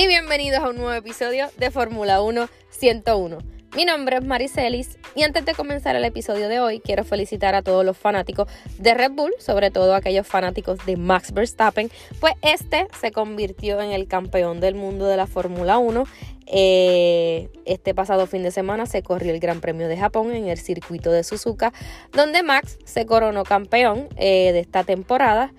Y bienvenidos a un nuevo episodio de Fórmula 1 101. Mi nombre es Maricelis y antes de comenzar el episodio de hoy quiero felicitar a todos los fanáticos de Red Bull, sobre todo aquellos fanáticos de Max Verstappen, pues este se convirtió en el campeón del mundo de la Fórmula 1. Eh, este pasado fin de semana se corrió el Gran Premio de Japón en el circuito de Suzuka, donde Max se coronó campeón eh, de esta temporada.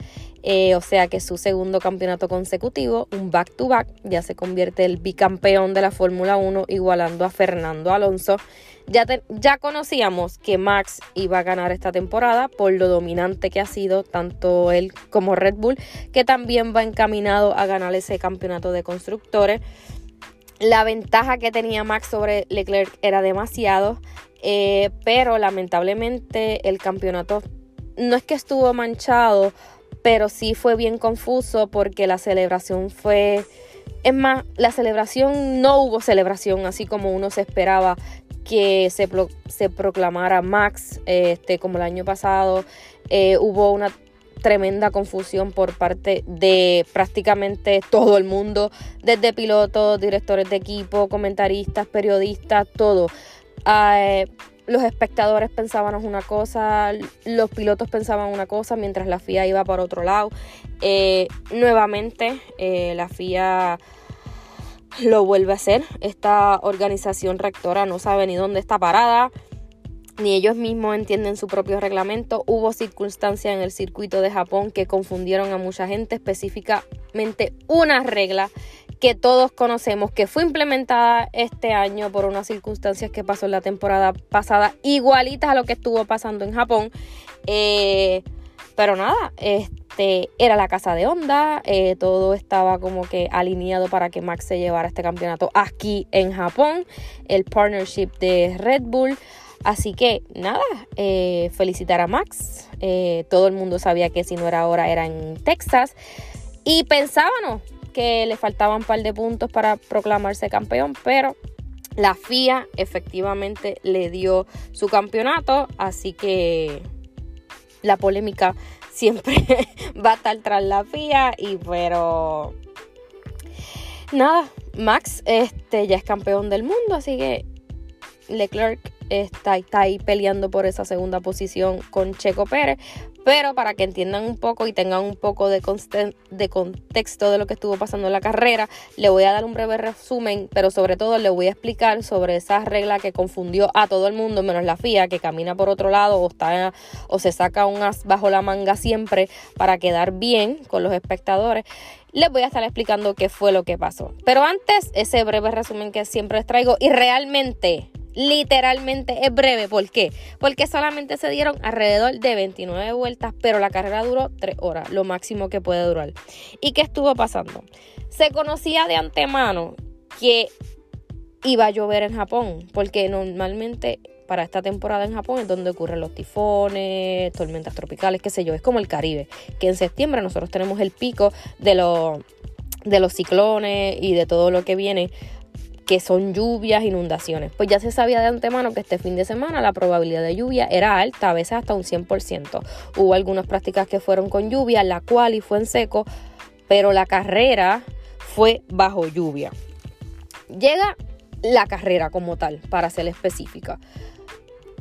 Eh, o sea que su segundo campeonato consecutivo, un back-to-back, ya se convierte el bicampeón de la Fórmula 1, igualando a Fernando Alonso. Ya, ya conocíamos que Max iba a ganar esta temporada por lo dominante que ha sido tanto él como Red Bull, que también va encaminado a ganar ese campeonato de constructores. La ventaja que tenía Max sobre Leclerc era demasiado, eh, pero lamentablemente el campeonato no es que estuvo manchado pero sí fue bien confuso porque la celebración fue... Es más, la celebración no hubo celebración así como uno se esperaba que se, se proclamara Max, este, como el año pasado. Eh, hubo una tremenda confusión por parte de prácticamente todo el mundo, desde pilotos, directores de equipo, comentaristas, periodistas, todo. Uh, los espectadores pensaban una cosa, los pilotos pensaban una cosa, mientras la FIA iba por otro lado. Eh, nuevamente, eh, la FIA lo vuelve a hacer. Esta organización rectora no sabe ni dónde está parada, ni ellos mismos entienden su propio reglamento. Hubo circunstancias en el circuito de Japón que confundieron a mucha gente, específicamente una regla que todos conocemos, que fue implementada este año por unas circunstancias que pasó en la temporada pasada, igualitas a lo que estuvo pasando en Japón. Eh, pero nada, este era la casa de Honda, eh, todo estaba como que alineado para que Max se llevara este campeonato aquí en Japón, el partnership de Red Bull. Así que nada, eh, felicitar a Max. todo el mundo sabía que si no era ahora era en Texas. Y pensábamos, que le faltaban un par de puntos para proclamarse campeón, pero la FIA efectivamente le dio su campeonato, así que la polémica siempre va a estar tras la FIA y pero nada, Max este ya es campeón del mundo, así que Leclerc está, está ahí peleando por esa segunda posición con Checo Pérez, pero para que entiendan un poco y tengan un poco de, de contexto de lo que estuvo pasando en la carrera, le voy a dar un breve resumen, pero sobre todo le voy a explicar sobre esa regla que confundió a todo el mundo, menos la FIA, que camina por otro lado o, está, o se saca un as bajo la manga siempre para quedar bien con los espectadores. Les voy a estar explicando qué fue lo que pasó. Pero antes, ese breve resumen que siempre les traigo y realmente Literalmente es breve. ¿Por qué? Porque solamente se dieron alrededor de 29 vueltas, pero la carrera duró 3 horas, lo máximo que puede durar. ¿Y qué estuvo pasando? Se conocía de antemano que iba a llover en Japón, porque normalmente para esta temporada en Japón es donde ocurren los tifones, tormentas tropicales, qué sé yo, es como el Caribe, que en septiembre nosotros tenemos el pico de los, de los ciclones y de todo lo que viene que son lluvias, inundaciones. Pues ya se sabía de antemano que este fin de semana la probabilidad de lluvia era alta, a veces hasta un 100%. Hubo algunas prácticas que fueron con lluvia, la cual y fue en seco, pero la carrera fue bajo lluvia. Llega la carrera como tal, para ser específica.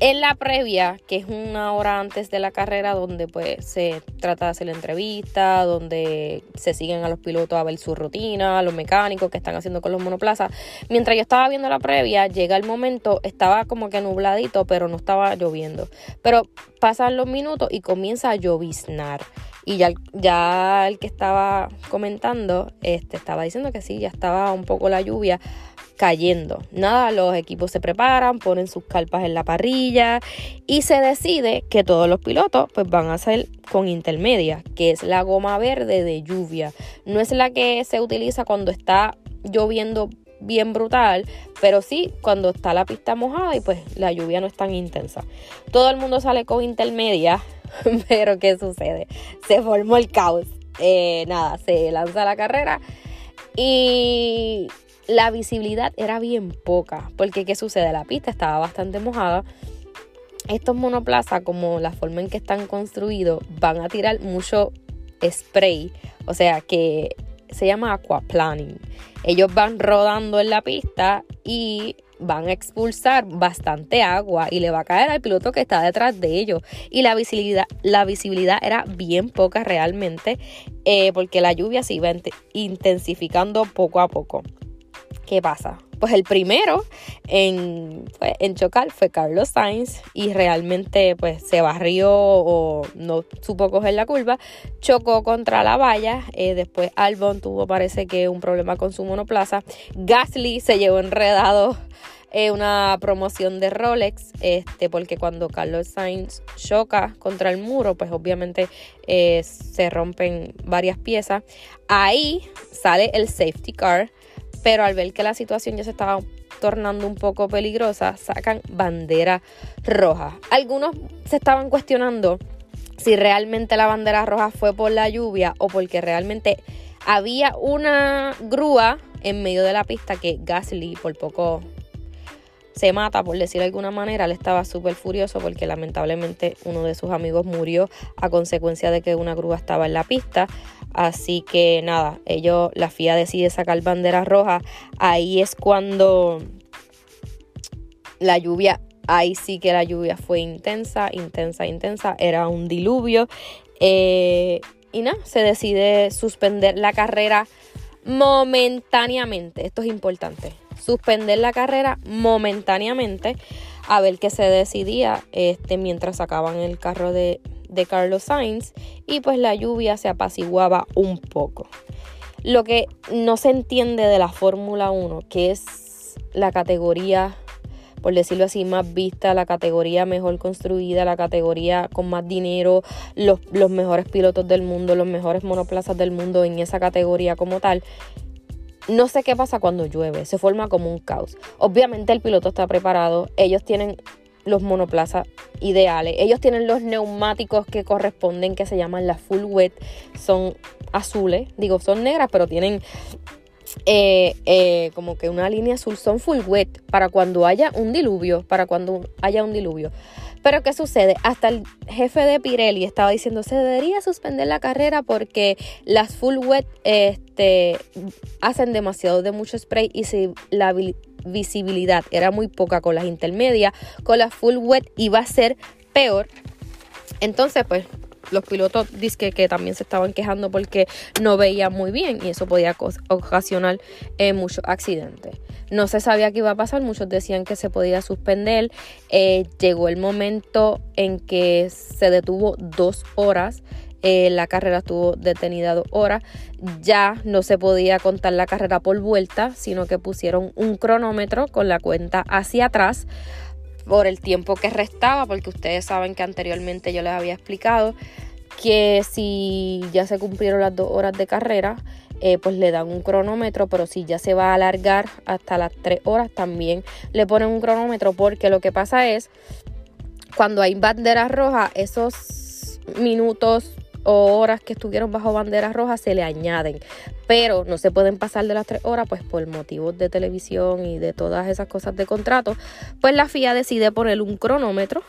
En la previa, que es una hora antes de la carrera, donde pues se trata de hacer la entrevista, donde se siguen a los pilotos a ver su rutina, los mecánicos que están haciendo con los monoplazas. Mientras yo estaba viendo la previa, llega el momento, estaba como que nubladito, pero no estaba lloviendo. Pero pasan los minutos y comienza a lloviznar. Y ya, ya el que estaba comentando, este, estaba diciendo que sí, ya estaba un poco la lluvia cayendo. Nada, los equipos se preparan, ponen sus carpas en la parrilla y se decide que todos los pilotos pues van a hacer con intermedia, que es la goma verde de lluvia. No es la que se utiliza cuando está lloviendo bien brutal, pero sí cuando está la pista mojada y pues la lluvia no es tan intensa. Todo el mundo sale con intermedia, pero ¿qué sucede? Se formó el caos. Eh, nada, se lanza la carrera y la visibilidad era bien poca, porque ¿qué sucede? La pista estaba bastante mojada. Estos monoplazas, como la forma en que están construidos, van a tirar mucho spray, o sea que se llama aquaplaning. Ellos van rodando en la pista y van a expulsar bastante agua y le va a caer al piloto que está detrás de ellos. Y la visibilidad, la visibilidad era bien poca realmente eh, porque la lluvia se iba intensificando poco a poco. ¿Qué pasa? Pues el primero en, chocar fue Carlos Sainz y realmente pues se barrió o no supo coger la curva, chocó contra la valla, eh, después Albon tuvo parece que un problema con su monoplaza, Gasly se llevó enredado eh, una promoción de Rolex, este, porque cuando Carlos Sainz choca contra el muro, pues obviamente eh, se rompen varias piezas. Ahí sale el safety car pero al ver que la situación ya se estaba tornando un poco peligrosa, sacan bandera roja. Algunos se estaban cuestionando si realmente la bandera roja fue por la lluvia o porque realmente había una grúa en medio de la pista que Gasly por poco se mata, por decir de alguna manera. Él estaba súper furioso porque lamentablemente uno de sus amigos murió a consecuencia de que una grúa estaba en la pista. Así que nada, ellos, la FIA decide sacar bandera roja. Ahí es cuando la lluvia, ahí sí que la lluvia fue intensa, intensa, intensa. Era un diluvio. Eh, y nada, se decide suspender la carrera momentáneamente. Esto es importante. Suspender la carrera momentáneamente a ver qué se decidía este, mientras sacaban el carro de, de Carlos Sainz y pues la lluvia se apaciguaba un poco. Lo que no se entiende de la Fórmula 1, que es la categoría, por decirlo así, más vista, la categoría mejor construida, la categoría con más dinero, los, los mejores pilotos del mundo, los mejores monoplazas del mundo en esa categoría como tal. No sé qué pasa cuando llueve, se forma como un caos. Obviamente el piloto está preparado, ellos tienen los monoplazas ideales. Ellos tienen los neumáticos que corresponden, que se llaman las full wet. Son azules, digo, son negras, pero tienen eh, eh, como que una línea azul. Son full wet para cuando haya un diluvio, para cuando haya un diluvio. Pero ¿qué sucede? Hasta el jefe de Pirelli estaba diciendo, se debería suspender la carrera porque las full wet este, hacen demasiado de mucho spray y si la visibilidad era muy poca con las intermedias, con las full wet iba a ser peor. Entonces, pues los pilotos dicen que también se estaban quejando porque no veían muy bien y eso podía ocasionar eh, muchos accidentes. No se sabía qué iba a pasar, muchos decían que se podía suspender. Eh, llegó el momento en que se detuvo dos horas. Eh, la carrera estuvo detenida dos horas. Ya no se podía contar la carrera por vuelta, sino que pusieron un cronómetro con la cuenta hacia atrás por el tiempo que restaba, porque ustedes saben que anteriormente yo les había explicado que si ya se cumplieron las dos horas de carrera, eh, pues le dan un cronómetro, pero si ya se va a alargar hasta las tres horas, también le ponen un cronómetro, porque lo que pasa es, cuando hay banderas rojas, esos minutos o horas que estuvieron bajo banderas rojas se le añaden, pero no se pueden pasar de las tres horas, pues por motivos de televisión y de todas esas cosas de contrato, pues la FIA decide poner un cronómetro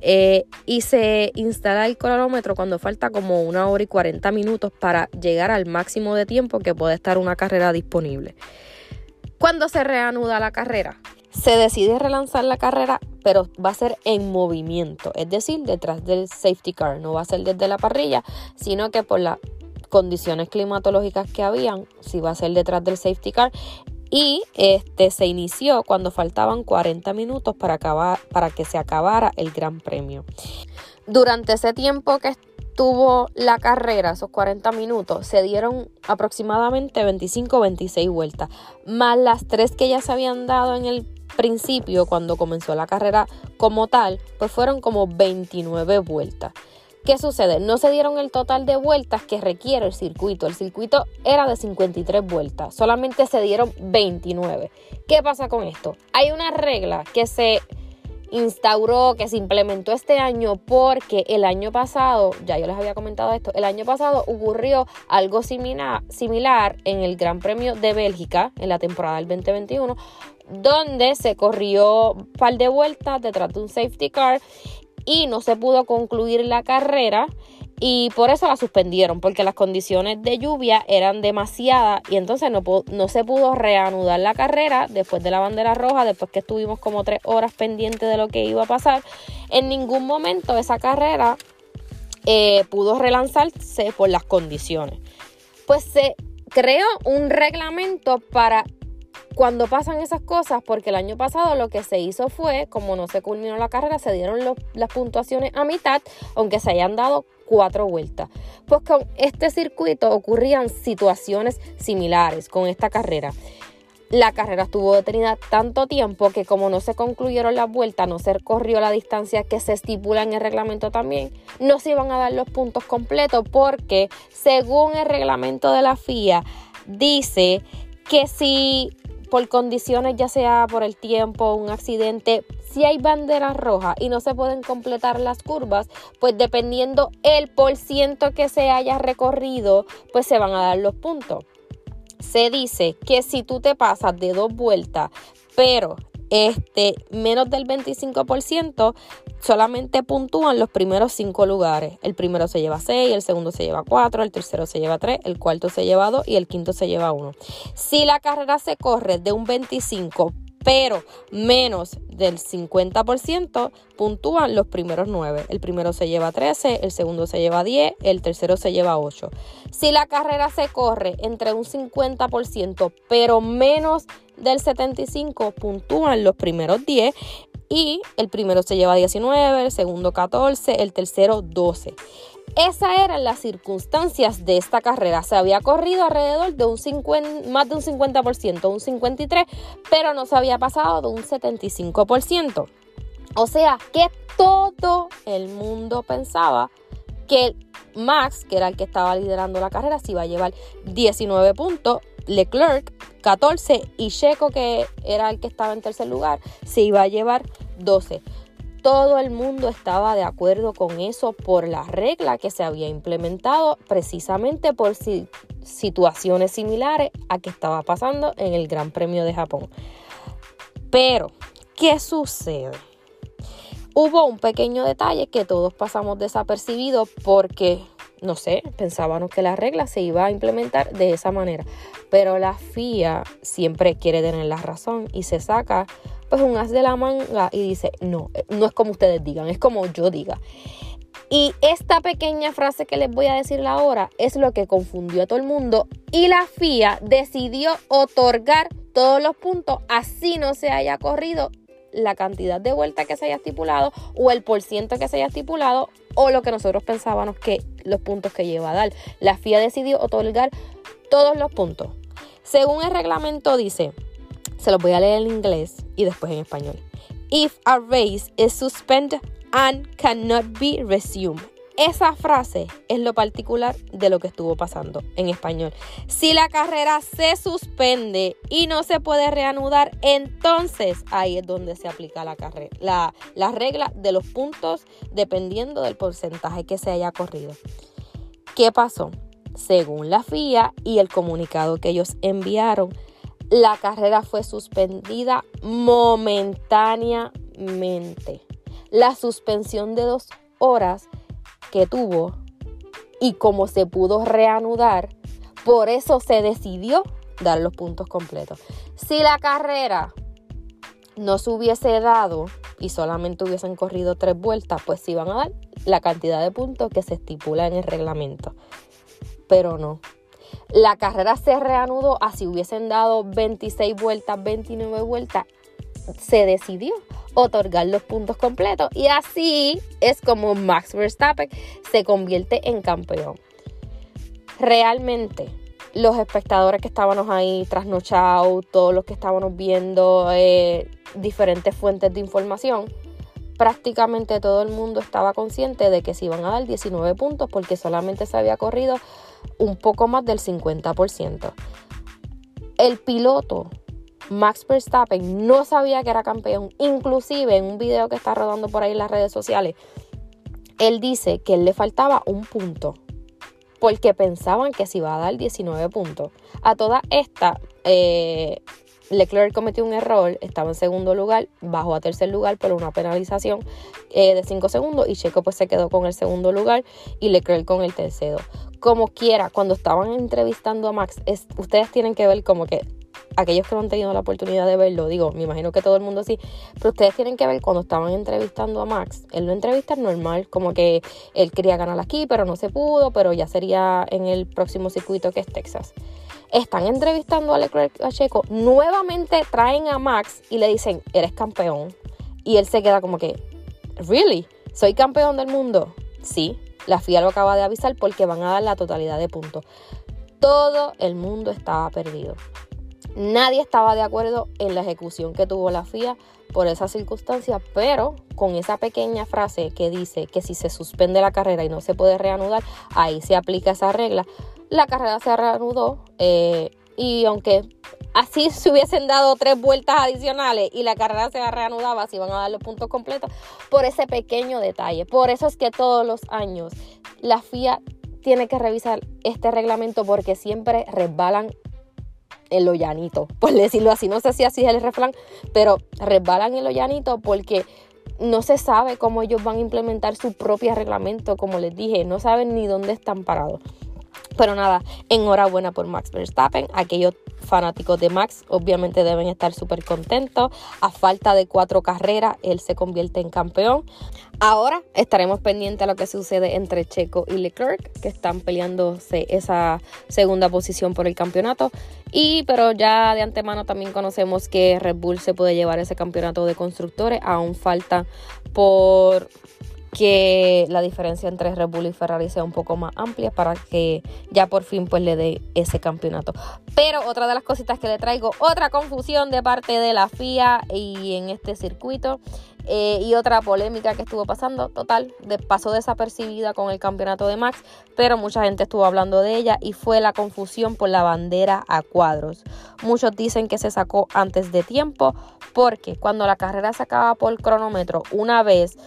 eh, y se instala el cronómetro cuando falta como una hora y 40 minutos para llegar al máximo de tiempo que puede estar una carrera disponible. Cuando se reanuda la carrera, se decide relanzar la carrera, pero va a ser en movimiento, es decir, detrás del safety car, no va a ser desde la parrilla, sino que por las condiciones climatológicas que habían, sí va a ser detrás del safety car. Y este se inició cuando faltaban 40 minutos para, acabar, para que se acabara el Gran Premio. Durante ese tiempo que tuvo la carrera, esos 40 minutos, se dieron aproximadamente 25 26 vueltas, más las tres que ya se habían dado en el principio, cuando comenzó la carrera como tal, pues fueron como 29 vueltas. ¿Qué sucede? No se dieron el total de vueltas que requiere el circuito. El circuito era de 53 vueltas, solamente se dieron 29. ¿Qué pasa con esto? Hay una regla que se instauró, que se implementó este año porque el año pasado, ya yo les había comentado esto, el año pasado ocurrió algo similar, en el Gran Premio de Bélgica en la temporada del 2021 donde se corrió un par de vueltas detrás de un safety car y no se pudo concluir la carrera y por eso la suspendieron, porque las condiciones de lluvia eran demasiadas y entonces no, no se pudo reanudar la carrera después de la bandera roja, después que estuvimos como tres horas pendientes de lo que iba a pasar. En ningún momento esa carrera eh, pudo relanzarse por las condiciones. Pues se creó un reglamento para cuando pasan esas cosas, porque el año pasado lo que se hizo fue, como no se culminó la carrera, se dieron las puntuaciones a mitad, aunque se hayan dado cuatro vueltas. Pues con este circuito ocurrían situaciones similares con esta carrera. La carrera estuvo detenida tanto tiempo que como no se concluyeron las vueltas, no se corrió la distancia que se estipula en el reglamento también, no se iban a dar los puntos completos porque según el reglamento de la FIA dice que si por condiciones, ya sea por el tiempo, un accidente, si hay banderas rojas y no se pueden completar las curvas, pues dependiendo el por ciento que se haya recorrido, pues se van a dar los puntos. Se dice que si tú te pasas de dos vueltas, pero este, menos del 25% solamente puntúan los primeros cinco lugares. El primero se lleva 6, el segundo se lleva 4, el tercero se lleva 3, el cuarto se lleva 2 y el quinto se lleva 1. Si la carrera se corre de un 25 pero menos del 50% puntúan los primeros 9. El primero se lleva 13, el segundo se lleva 10, el tercero se lleva 8. Si la carrera se corre entre un 50%, pero menos del 75%, puntúan los primeros 10 y el primero se lleva 19, el segundo 14, el tercero 12. Esas eran las circunstancias de esta carrera. Se había corrido alrededor de un 50, más de un 50%, un 53%, pero no se había pasado de un 75%. O sea que todo el mundo pensaba que Max, que era el que estaba liderando la carrera, se iba a llevar 19 puntos, Leclerc 14 y Checo, que era el que estaba en tercer lugar, se iba a llevar 12. Todo el mundo estaba de acuerdo con eso por la regla que se había implementado precisamente por situaciones similares a que estaba pasando en el Gran Premio de Japón. Pero, ¿qué sucede? Hubo un pequeño detalle que todos pasamos desapercibido porque, no sé, pensábamos que la regla se iba a implementar de esa manera. Pero la FIA siempre quiere tener la razón y se saca pues un as de la manga y dice, no, no es como ustedes digan, es como yo diga. Y esta pequeña frase que les voy a decir ahora es lo que confundió a todo el mundo y la FIA decidió otorgar todos los puntos así no se haya corrido la cantidad de vueltas que se haya estipulado o el porciento que se haya estipulado o lo que nosotros pensábamos que los puntos que lleva a dar. La FIA decidió otorgar todos los puntos. Según el reglamento dice, se los voy a leer en inglés y después en español. If a race is suspended and cannot be resumed. Esa frase es lo particular de lo que estuvo pasando en español. Si la carrera se suspende y no se puede reanudar, entonces ahí es donde se aplica la, la regla de los puntos dependiendo del porcentaje que se haya corrido. ¿Qué pasó? Según la FIA y el comunicado que ellos enviaron, la carrera fue suspendida momentáneamente. La suspensión de dos horas que tuvo y como se pudo reanudar, por eso se decidió dar los puntos completos. Si la carrera no se hubiese dado y solamente hubiesen corrido tres vueltas, pues se iban a dar la cantidad de puntos que se estipula en el reglamento. Pero no, la carrera se reanudó, así hubiesen dado 26 vueltas, 29 vueltas, se decidió otorgar los puntos completos y así es como Max Verstappen se convierte en campeón. Realmente, los espectadores que estábamos ahí trasnochados, todos los que estábamos viendo eh, diferentes fuentes de información, prácticamente todo el mundo estaba consciente de que se iban a dar 19 puntos porque solamente se había corrido un poco más del 50%. El piloto Max Verstappen no sabía que era campeón, inclusive en un video que está rodando por ahí en las redes sociales, él dice que él le faltaba un punto porque pensaban que se iba a dar 19 puntos. A toda esta, eh, Leclerc cometió un error, estaba en segundo lugar, bajó a tercer lugar por una penalización eh, de 5 segundos y Checo pues se quedó con el segundo lugar y Leclerc con el tercero. Como quiera, cuando estaban entrevistando a Max, ustedes tienen que ver como que aquellos que no han tenido la oportunidad de verlo, digo, me imagino que todo el mundo sí, pero ustedes tienen que ver cuando estaban entrevistando a Max, él lo entrevista normal, como que él quería ganar aquí, pero no se pudo, pero ya sería en el próximo circuito que es Texas están entrevistando a Leclerc a Checo, nuevamente traen a Max y le dicen, eres campeón. Y él se queda como que, ¿really? ¿Soy campeón del mundo? Sí, la FIA lo acaba de avisar porque van a dar la totalidad de puntos. Todo el mundo estaba perdido. Nadie estaba de acuerdo en la ejecución que tuvo la FIA por esa circunstancia, pero con esa pequeña frase que dice que si se suspende la carrera y no se puede reanudar, ahí se aplica esa regla la carrera se reanudó eh, y aunque así se hubiesen dado tres vueltas adicionales y la carrera se reanudaba, si van a dar los puntos completos por ese pequeño detalle. Por eso es que todos los años la FIA tiene que revisar este reglamento porque siempre resbalan en lo llanito, por decirlo así. No sé si así es el refrán, pero resbalan en lo llanito porque no se sabe cómo ellos van a implementar su propio reglamento, como les dije, no saben ni dónde están parados. Pero nada, enhorabuena por Max Verstappen. Aquellos fanáticos de Max obviamente deben estar súper contentos. A falta de cuatro carreras, él se convierte en campeón. Ahora estaremos pendientes a lo que sucede entre Checo y Leclerc, que están peleándose esa segunda posición por el campeonato. Y pero ya de antemano también conocemos que Red Bull se puede llevar ese campeonato de constructores. Aún falta por que la diferencia entre Red Bull y Ferrari sea un poco más amplia para que ya por fin pues le dé ese campeonato. Pero otra de las cositas que le traigo, otra confusión de parte de la FIA y en este circuito eh, y otra polémica que estuvo pasando, total, de, pasó desapercibida con el campeonato de Max, pero mucha gente estuvo hablando de ella y fue la confusión por la bandera a cuadros. Muchos dicen que se sacó antes de tiempo porque cuando la carrera se acaba por cronómetro, una vez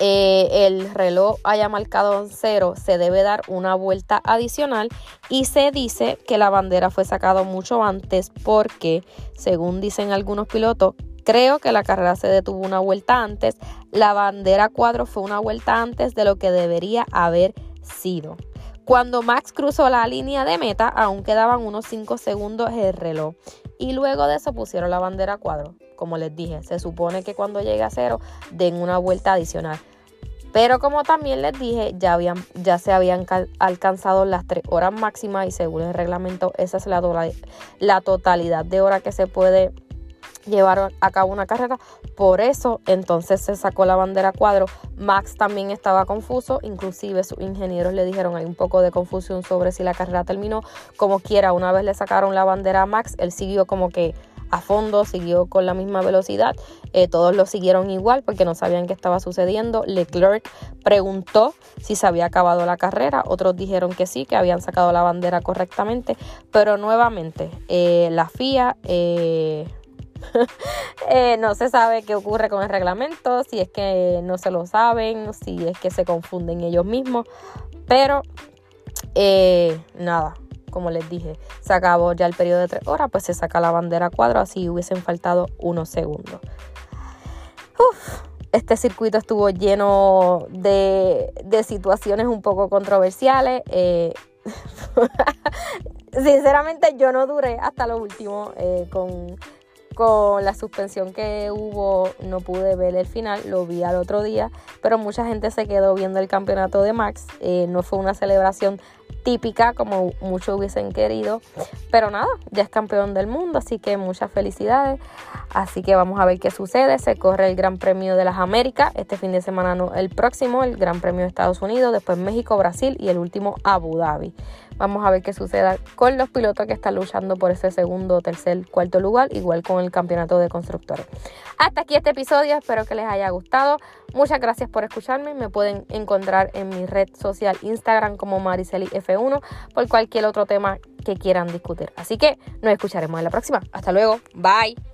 eh, el reloj haya marcado cero, se debe dar una vuelta adicional y se dice que la bandera fue sacada mucho antes porque, según dicen algunos pilotos, creo que la carrera se detuvo una vuelta antes, la bandera cuadro fue una vuelta antes de lo que debería haber sido. Cuando Max cruzó la línea de meta, aún quedaban unos 5 segundos el reloj. Y luego de eso pusieron la bandera cuadro. Como les dije, se supone que cuando llegue a cero den una vuelta adicional. Pero como también les dije, ya, habían, ya se habían alcanzado las 3 horas máximas y según el reglamento esa es la, la totalidad de horas que se puede llevar a cabo una carrera. Por eso entonces se sacó la bandera cuadro. Max también estaba confuso, inclusive sus ingenieros le dijeron hay un poco de confusión sobre si la carrera terminó. Como quiera, una vez le sacaron la bandera a Max, él siguió como que a fondo, siguió con la misma velocidad. Eh, todos lo siguieron igual porque no sabían qué estaba sucediendo. Leclerc preguntó si se había acabado la carrera. Otros dijeron que sí, que habían sacado la bandera correctamente. Pero nuevamente, eh, la FIA... Eh, no se sabe qué ocurre con el reglamento, si es que no se lo saben, si es que se confunden ellos mismos, pero nada, como les dije, se acabó ya el periodo de tres horas, pues se saca la bandera cuadro, así hubiesen faltado unos segundos. este circuito estuvo lleno de, situaciones un poco controversiales. Eh, sinceramente yo no duré hasta lo último eh, con, con la suspensión que hubo no pude ver el final, lo vi al otro día, pero mucha gente se quedó viendo el campeonato de Max, eh, no fue una celebración típica como muchos hubiesen querido. Pero nada, ya es campeón del mundo, así que muchas felicidades. Así que vamos a ver qué sucede. Se corre el Gran Premio de las Américas este fin de semana, no, el próximo, el Gran Premio de Estados Unidos, después México, Brasil y el último Abu Dhabi. Vamos a ver qué suceda con los pilotos que están luchando por ese segundo, tercer, cuarto lugar, igual con el campeonato de constructores. Hasta aquí este episodio, espero que les haya gustado. Muchas gracias por escucharme. Me pueden encontrar en mi red social Instagram como MaricelIF1 por cualquier otro tema que quieran discutir. Así que nos escucharemos en la próxima. Hasta luego. Bye.